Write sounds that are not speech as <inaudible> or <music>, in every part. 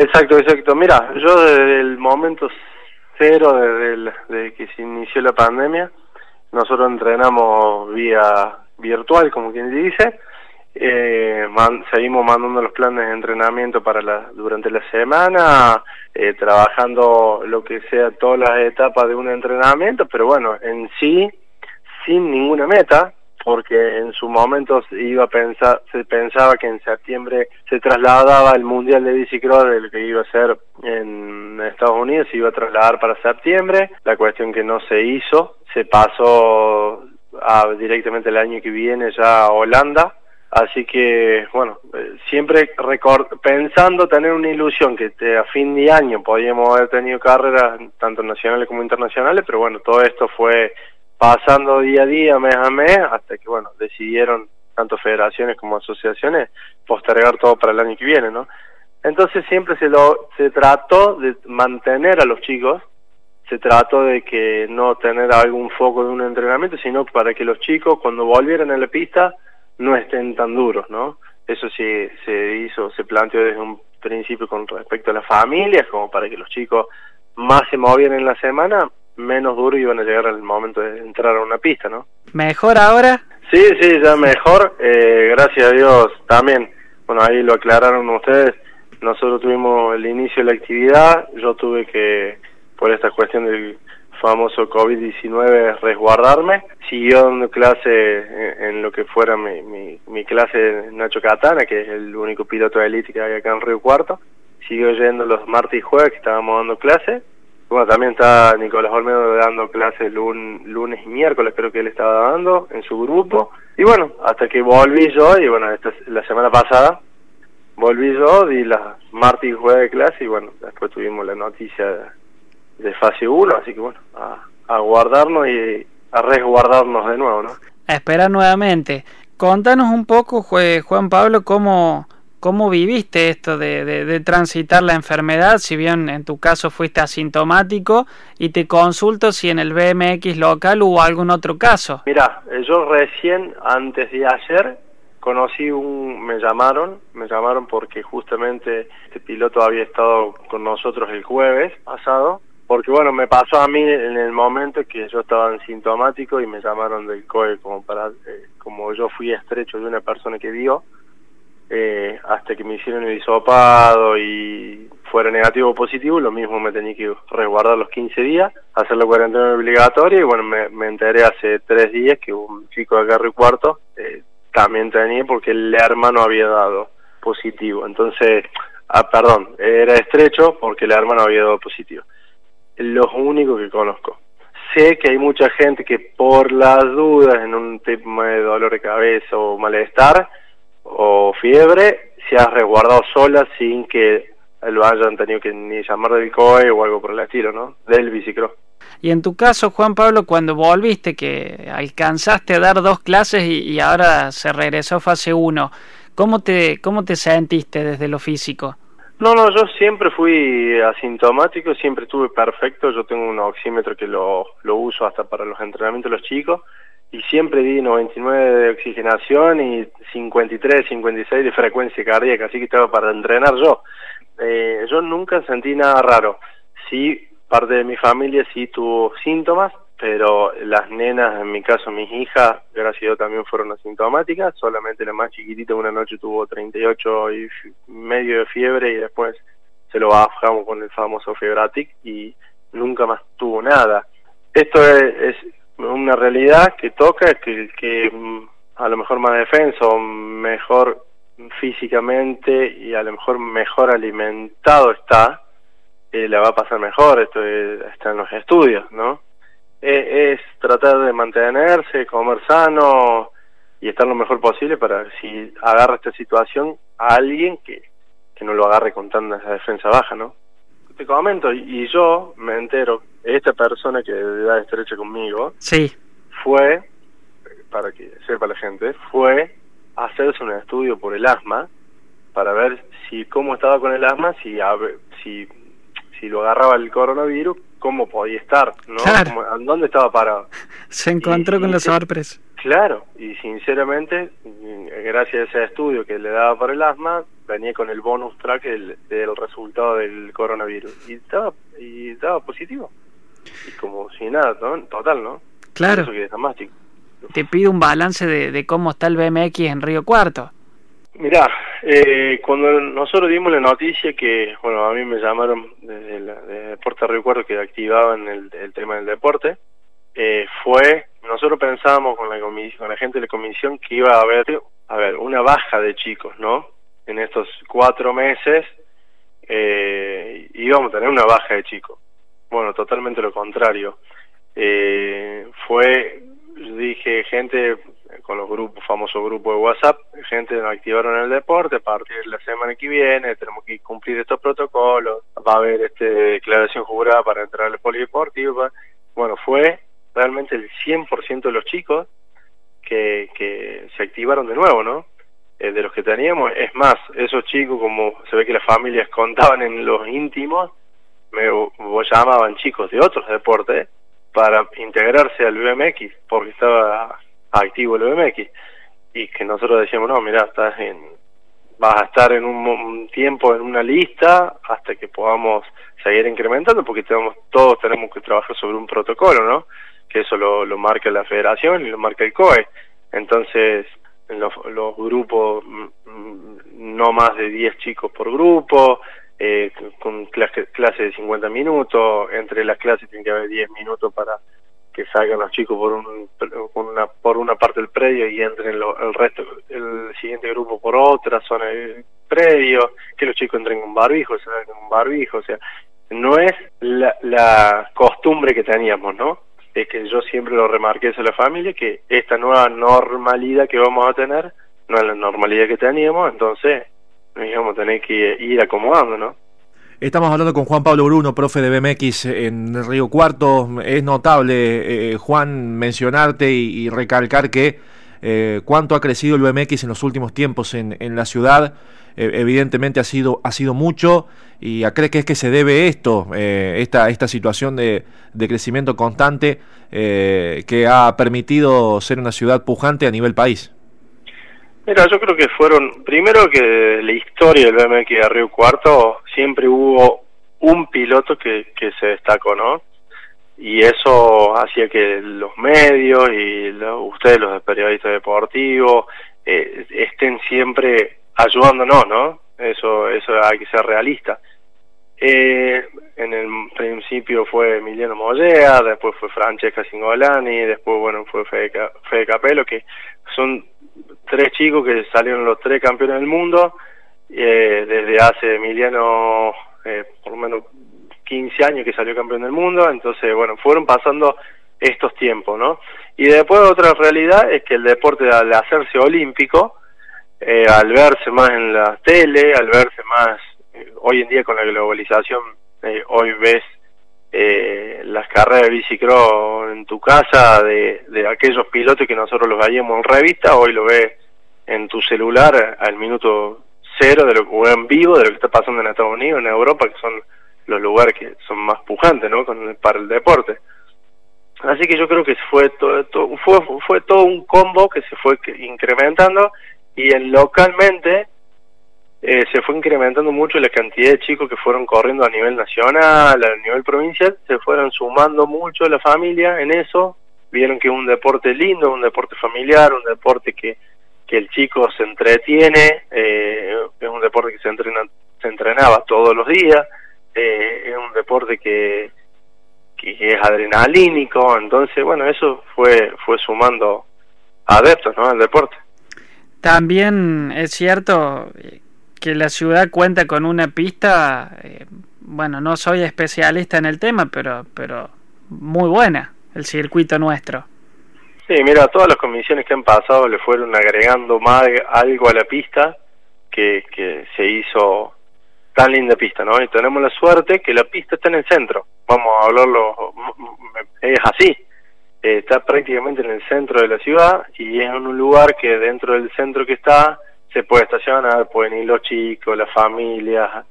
Exacto, exacto. Mira, yo desde el momento cero, desde, que se inició la pandemia, nosotros entrenamos vía virtual, como quien dice, eh, seguimos mandando los planes de entrenamiento para la, durante la semana, eh, trabajando lo que sea todas las etapas de un entrenamiento, pero bueno, en sí, sin ninguna meta, porque en su momento se iba a pensar, se pensaba que en septiembre se trasladaba el Mundial de Bicicross, el que iba a ser en Estados Unidos, se iba a trasladar para septiembre, la cuestión que no se hizo, se pasó directamente el año que viene ya a Holanda, así que bueno, eh, siempre pensando tener una ilusión que a fin de año podíamos haber tenido carreras tanto nacionales como internacionales, pero bueno, todo esto fue pasando día a día, mes a mes, hasta que, bueno, decidieron tanto federaciones como asociaciones postergar todo para el año que viene, ¿no? Entonces siempre se lo se trató de mantener a los chicos, se trató de que no tener algún foco de un entrenamiento, sino para que los chicos cuando volvieran a la pista no estén tan duros, ¿no? Eso sí se hizo, se planteó desde un principio con respecto a las familias, como para que los chicos más se movieran en la semana, menos duro y iban a llegar al momento de entrar a una pista, ¿no? ¿Mejor ahora? Sí, sí, ya mejor, eh, gracias a Dios también, bueno, ahí lo aclararon ustedes, nosotros tuvimos el inicio de la actividad, yo tuve que, por esta cuestión del famoso COVID-19, resguardarme, siguió dando clase en, lo que fuera mi, mi, mi clase Nacho Catana, que es el único piloto de élite que hay acá en Río Cuarto, siguió yendo los martes y jueves que estábamos dando clase, bueno, también está Nicolás Olmedo dando clases lunes y miércoles, creo que él estaba dando en su grupo. Y bueno, hasta que volví yo, y bueno, esta, la semana pasada volví yo, di las martes y jueves de clase, y bueno, después tuvimos la noticia de, fase 1, así que bueno, a, a guardarnos y a resguardarnos de nuevo, ¿no? A esperar nuevamente. Contanos un poco, Juan Pablo, cómo ¿Cómo viviste esto de, transitar la enfermedad? Si bien en tu caso fuiste asintomático, y te consulto si en el BMX local hubo algún otro caso. Mira, eh, yo recién, antes de ayer, conocí un, me llamaron, me llamaron porque justamente este piloto había estado con nosotros el jueves pasado, porque bueno, me pasó a mí en el momento que yo estaba asintomático y me llamaron del COE como para, eh, como yo fui estrecho de una persona que vio, eh, hasta que me hicieron el hisopado y fuera negativo o positivo, lo mismo me tenía que resguardar los 15 días, hacer la cuarentena obligatoria y bueno, me, enteré hace tres días que un chico de acá Cuarto eh, también tenía porque el hermano había dado positivo. Entonces, ah, perdón, era estrecho porque el hermano había dado positivo. Lo único que conozco. Sé que hay mucha gente que por las dudas en un tema de dolor de cabeza o malestar, o fiebre se ha resguardado sola sin que lo hayan tenido que ni llamar del COE o algo por el estilo, ¿no? Del bicicross. Y en tu caso, Juan Pablo, cuando volviste, que alcanzaste a dar dos clases y, ahora se regresó a fase 1, ¿cómo te, ¿cómo te sentiste desde lo físico? No, no, yo siempre fui asintomático, siempre estuve perfecto, yo tengo un oxímetro que lo, lo uso hasta para los entrenamientos de los chicos, y siempre di 99 de oxigenación y 53, 56 de frecuencia cardíaca, así que estaba para entrenar yo. Eh, yo nunca sentí nada raro. Sí, parte de mi familia sí tuvo síntomas, pero las nenas, en mi caso mis hijas, gracias a Dios también fueron asintomáticas, solamente la más chiquitita una noche tuvo 38 y medio de fiebre y después se lo bajamos con el famoso Febratic y nunca más tuvo nada. Esto es una realidad que toca que que mm, a lo mejor más defensa o mejor físicamente y a lo mejor mejor alimentado está, eh, le va a pasar mejor, esto está en los estudios, ¿no? E, es tratar de mantenerse, comer sano y estar lo mejor posible para si agarra esta situación a alguien que, que no lo agarre con tanta defensa baja, ¿no? te comento, y yo me entero, esta persona que de edad estrecha conmigo, sí. fue, para que sepa la gente, fue a hacerse un estudio por el asma, para ver si cómo estaba con el asma, si, si, si lo agarraba el coronavirus, cómo podía estar, ¿no? Claro. ¿Dónde estaba parado? Se encontró con la sorpresa. Claro, y sinceramente, gracias a ese estudio que le daba por el asma, venía con el bonus track del, resultado del coronavirus y estaba y estaba positivo y como si nada total no claro. Te pido un balance de, de cómo está el BMX en Río Cuarto. Mirá, eh, cuando nosotros dimos la noticia que, bueno, a mí me llamaron desde el de Deporte Río Cuarto que activaban el, el tema del deporte, eh, fue, nosotros pensábamos con la, con la gente de la comisión que iba a haber, a ver, una baja de chicos, ¿no? En estos cuatro meses eh, íbamos a tener una baja de chicos. Bueno, totalmente lo contrario. Eh, fue, dije, gente con los grupos, famosos grupos de WhatsApp, gente nos activaron el deporte, a partir de la semana que viene tenemos que cumplir estos protocolos, va a haber este declaración jurada para entrar al polideportivo. Bueno, fue realmente el 100% de los chicos que, que se activaron de nuevo, ¿no? Eh, de los que teníamos, es más, esos chicos, como se ve que las familias <laughs> contaban en los íntimos, me llamaban chicos de otros deportes para integrarse al BMX, porque estaba activo el BMX y que nosotros decíamos no mira estás en vas a estar en un, tiempo en una lista hasta que podamos seguir incrementando porque tenemos todos tenemos que trabajar sobre un protocolo no que eso lo, lo marca la federación y lo marca el COE. Entonces los, los grupos mm, mm, no más de 10 chicos por grupo eh, con clase, clase de 50 minutos entre las clases tiene que haber 10 minutos para que salgan los chicos por un, una, por una parte del predio y entren el resto, el siguiente grupo por otra zona del predio, que los chicos entren con barbijo, salgan con barbijo, o sea, no es la, la costumbre que teníamos, ¿no? Es que yo siempre lo remarqué a la familia, que esta nueva normalidad que vamos a tener no es la normalidad que teníamos, entonces nos a tener que ir acomodando, ¿no? Estamos hablando con Juan Pablo Bruno, profe de BMX en Río Cuarto. Es notable, eh, Juan, mencionarte y, recalcar que eh, cuánto ha crecido el BMX en los últimos tiempos en, la ciudad. Eh, evidentemente ha sido, ha sido mucho y a creer que es que se debe esto, esta, esta situación de, de crecimiento constante que ha permitido ser una ciudad pujante a nivel país. Mira, yo creo que fueron, primero que la historia del BMX de Río Cuarto siempre hubo un piloto que, que se destacó, ¿no? Y eso hacía que los medios y ustedes, los periodistas deportivos, eh, estén siempre ayudándonos, ¿no? Eso, eso hay que ser realista. Eh, en el principio fue Emiliano Mollea, después fue Francesca Singolani, después, bueno, fue Fede, Fede Capello, que son tres chicos que salieron los tres campeones del mundo, eh, desde hace Emiliano eh, por lo menos 15 años que salió campeón del mundo, entonces bueno, fueron pasando estos tiempos, ¿no? Y después otra realidad es que el deporte al hacerse olímpico, eh, al verse más en la tele, al verse más, eh, hoy en día con la globalización, eh, hoy ves eh, las carreras de bicicross en tu casa de, de aquellos pilotos que nosotros los veíamos en revista, hoy lo ves en tu celular al minuto cero de lo o en vivo de lo que está pasando en Estados Unidos, en Europa, que son los lugares que son más pujantes, ¿no? Con, para el deporte. Así que yo creo que fue todo, fue, fue todo un combo que se fue incrementando y en localmente eh, se fue incrementando mucho la cantidad de chicos que fueron corriendo a nivel nacional, a nivel provincial, se fueron sumando mucho la familia en eso, vieron que es un deporte lindo, un deporte familiar, un deporte que, que el chico se entretiene, eh, es un deporte que se, entrena, se entrenaba todos los días, eh, es un deporte que, que es adrenalínico, entonces bueno, eso fue, fue sumando adeptos ¿no? al deporte. También es cierto que la ciudad cuenta con una pista, eh, bueno, no soy especialista en el tema, pero, pero muy buena, el circuito nuestro. Sí, mira, todas las comisiones que han pasado le fueron agregando más algo a la pista que, que se hizo tan linda pista, ¿no? Y tenemos la suerte que la pista está en el centro, vamos a hablarlo, es así, está prácticamente en el centro de la ciudad y es en un lugar que dentro del centro que está se puede estacionar, pueden ir los chicos, las familias,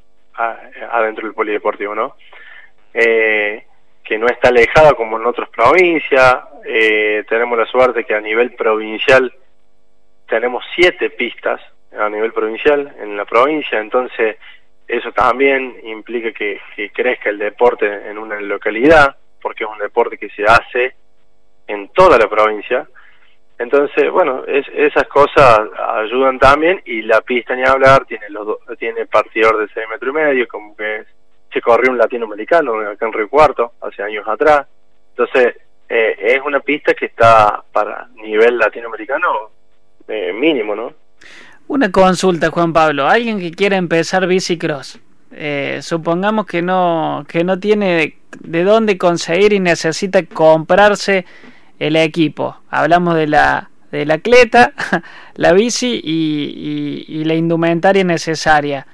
adentro del polideportivo, ¿no? Eh, que no está alejada como en otras provincias, eh, tenemos la suerte que a nivel provincial tenemos siete pistas a nivel provincial, en la provincia, entonces eso también implica que, crezca el deporte en una localidad, porque es un deporte que se hace en toda la provincia. Entonces, bueno, esas cosas ayudan también y la pista ni hablar tiene los tiene partidor de 6 metros y medio, como que se corrió un latinoamericano acá en Río Cuarto hace años atrás. Entonces, eh, es una pista que está para nivel latinoamericano eh, mínimo, ¿no? Una consulta, Juan Pablo. Alguien que quiera empezar bicicross, eh, supongamos que no, que no tiene de dónde conseguir y necesita comprarse el equipo. Hablamos de la, de la cleta, <laughs> la bici y, y, la indumentaria necesaria.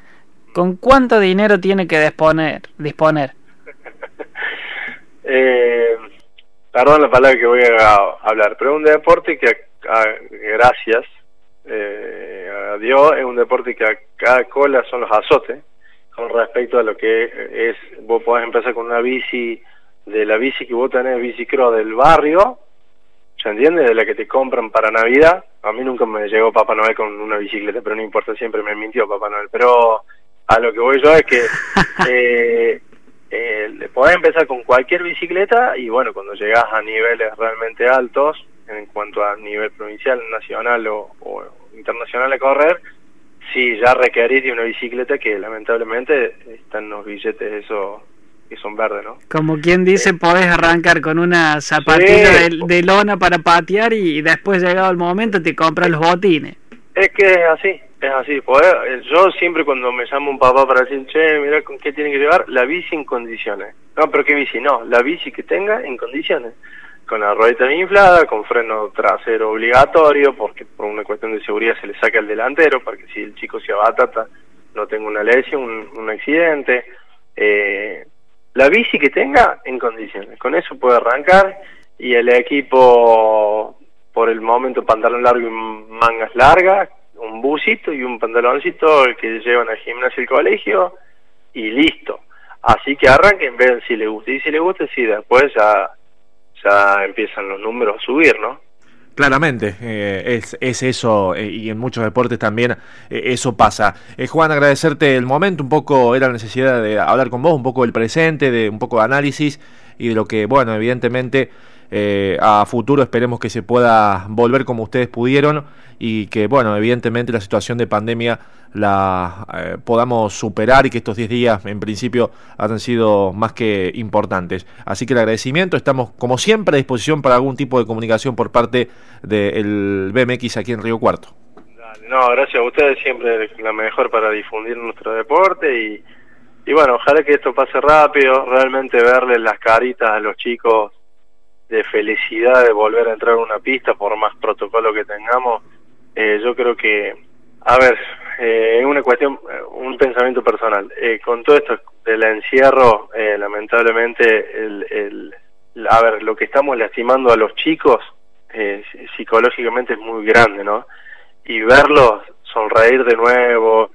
¿Con cuánto dinero tiene que disponer? disponer? <laughs> eh, perdón la palabra que voy a hablar, pero un deporte que, gracias eh, a Dios, es un deporte que a cada cola son los azotes con respecto a lo que es, vos podés empezar con una bici, de la bici que vos tenés, bicicross del barrio, ¿se entiende? De la que te compran para Navidad. A mí nunca me llegó Papá Noel con una bicicleta, pero no importa, siempre me mintió Papá Noel. Pero a lo que voy yo es que <laughs> eh, eh, podés empezar con cualquier bicicleta y bueno, cuando llegás a niveles realmente altos, en cuanto a nivel provincial, nacional o, internacional a correr, sí, ya requerís de una bicicleta que lamentablemente están los billetes esos que son verdes, ¿no? Como quien dice, podés arrancar con una zapatilla de, lona para patear y después llegado el momento te compras los botines. Es que es así, es así. Eh, yo siempre cuando me llamo un papá para decir, che, mira con qué tiene que llevar, la bici en condiciones. No, pero qué bici, no, la bici que tenga en condiciones. Con la ruedita inflada, con freno trasero obligatorio, porque por una cuestión de seguridad se le saca el delantero, para que si el chico se abatata no tenga una lesión, un, un accidente. Eh, la bici que tenga en condiciones. Con eso puede arrancar y el equipo, por el momento, pantalón largo y mangas largas, un busito y un pantaloncito que llevan al gimnasio y el colegio y listo. Así que arranquen, vean si les gusta. Y si les gusta, sí, después ya, ya empiezan los números a subir, ¿no? Claramente, eh, es, es, eso, eh, y en muchos deportes también eh, eso pasa. Juan, agradecerte el momento, un poco era la necesidad de hablar con vos, un poco del presente, de un poco de análisis y de lo que, bueno, evidentemente eh, a futuro esperemos que se pueda volver como ustedes pudieron y que, bueno, evidentemente la situación de pandemia la eh, podamos superar y que estos 10 días en principio han sido más que importantes. Así que el agradecimiento, estamos como siempre a disposición para algún tipo de comunicación por parte del BMX aquí en Río Cuarto. no, gracias a ustedes, siempre la mejor para difundir nuestro deporte y, y bueno, ojalá que esto pase rápido, realmente verles las caritas a los chicos de felicidad de volver a entrar a una pista por más protocolo que tengamos eh, yo creo que a ver eh, es una cuestión un pensamiento personal. Eh, con todo esto del encierro eh, lamentablemente el, el, a ver lo que estamos lastimando a los chicos eh, psicológicamente es muy grande no y verlos sonreír de nuevo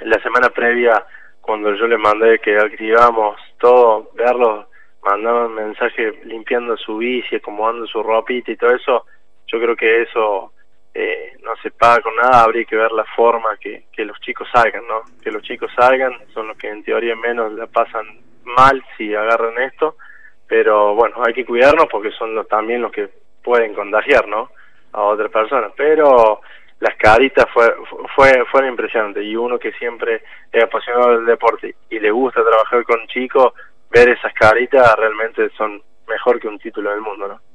la semana previa cuando yo les mandé que activamos todo verlos mandaban mensaje limpiando su bici, acomodando su ropita y todo eso, yo creo que eso eh, no se paga con nada, habría que ver la forma que, que los chicos salgan, ¿no? Que los chicos salgan, son los que en teoría menos la pasan mal si agarran esto, pero bueno, hay que cuidarnos porque son los, también los que pueden contagiar, ¿no? A otras personas, pero las caritas fue, fue, fueron impresionantes y uno que siempre es apasionado del deporte y le gusta trabajar con chicos, ver esas caritas realmente son mejor que un título del mundo, ¿no?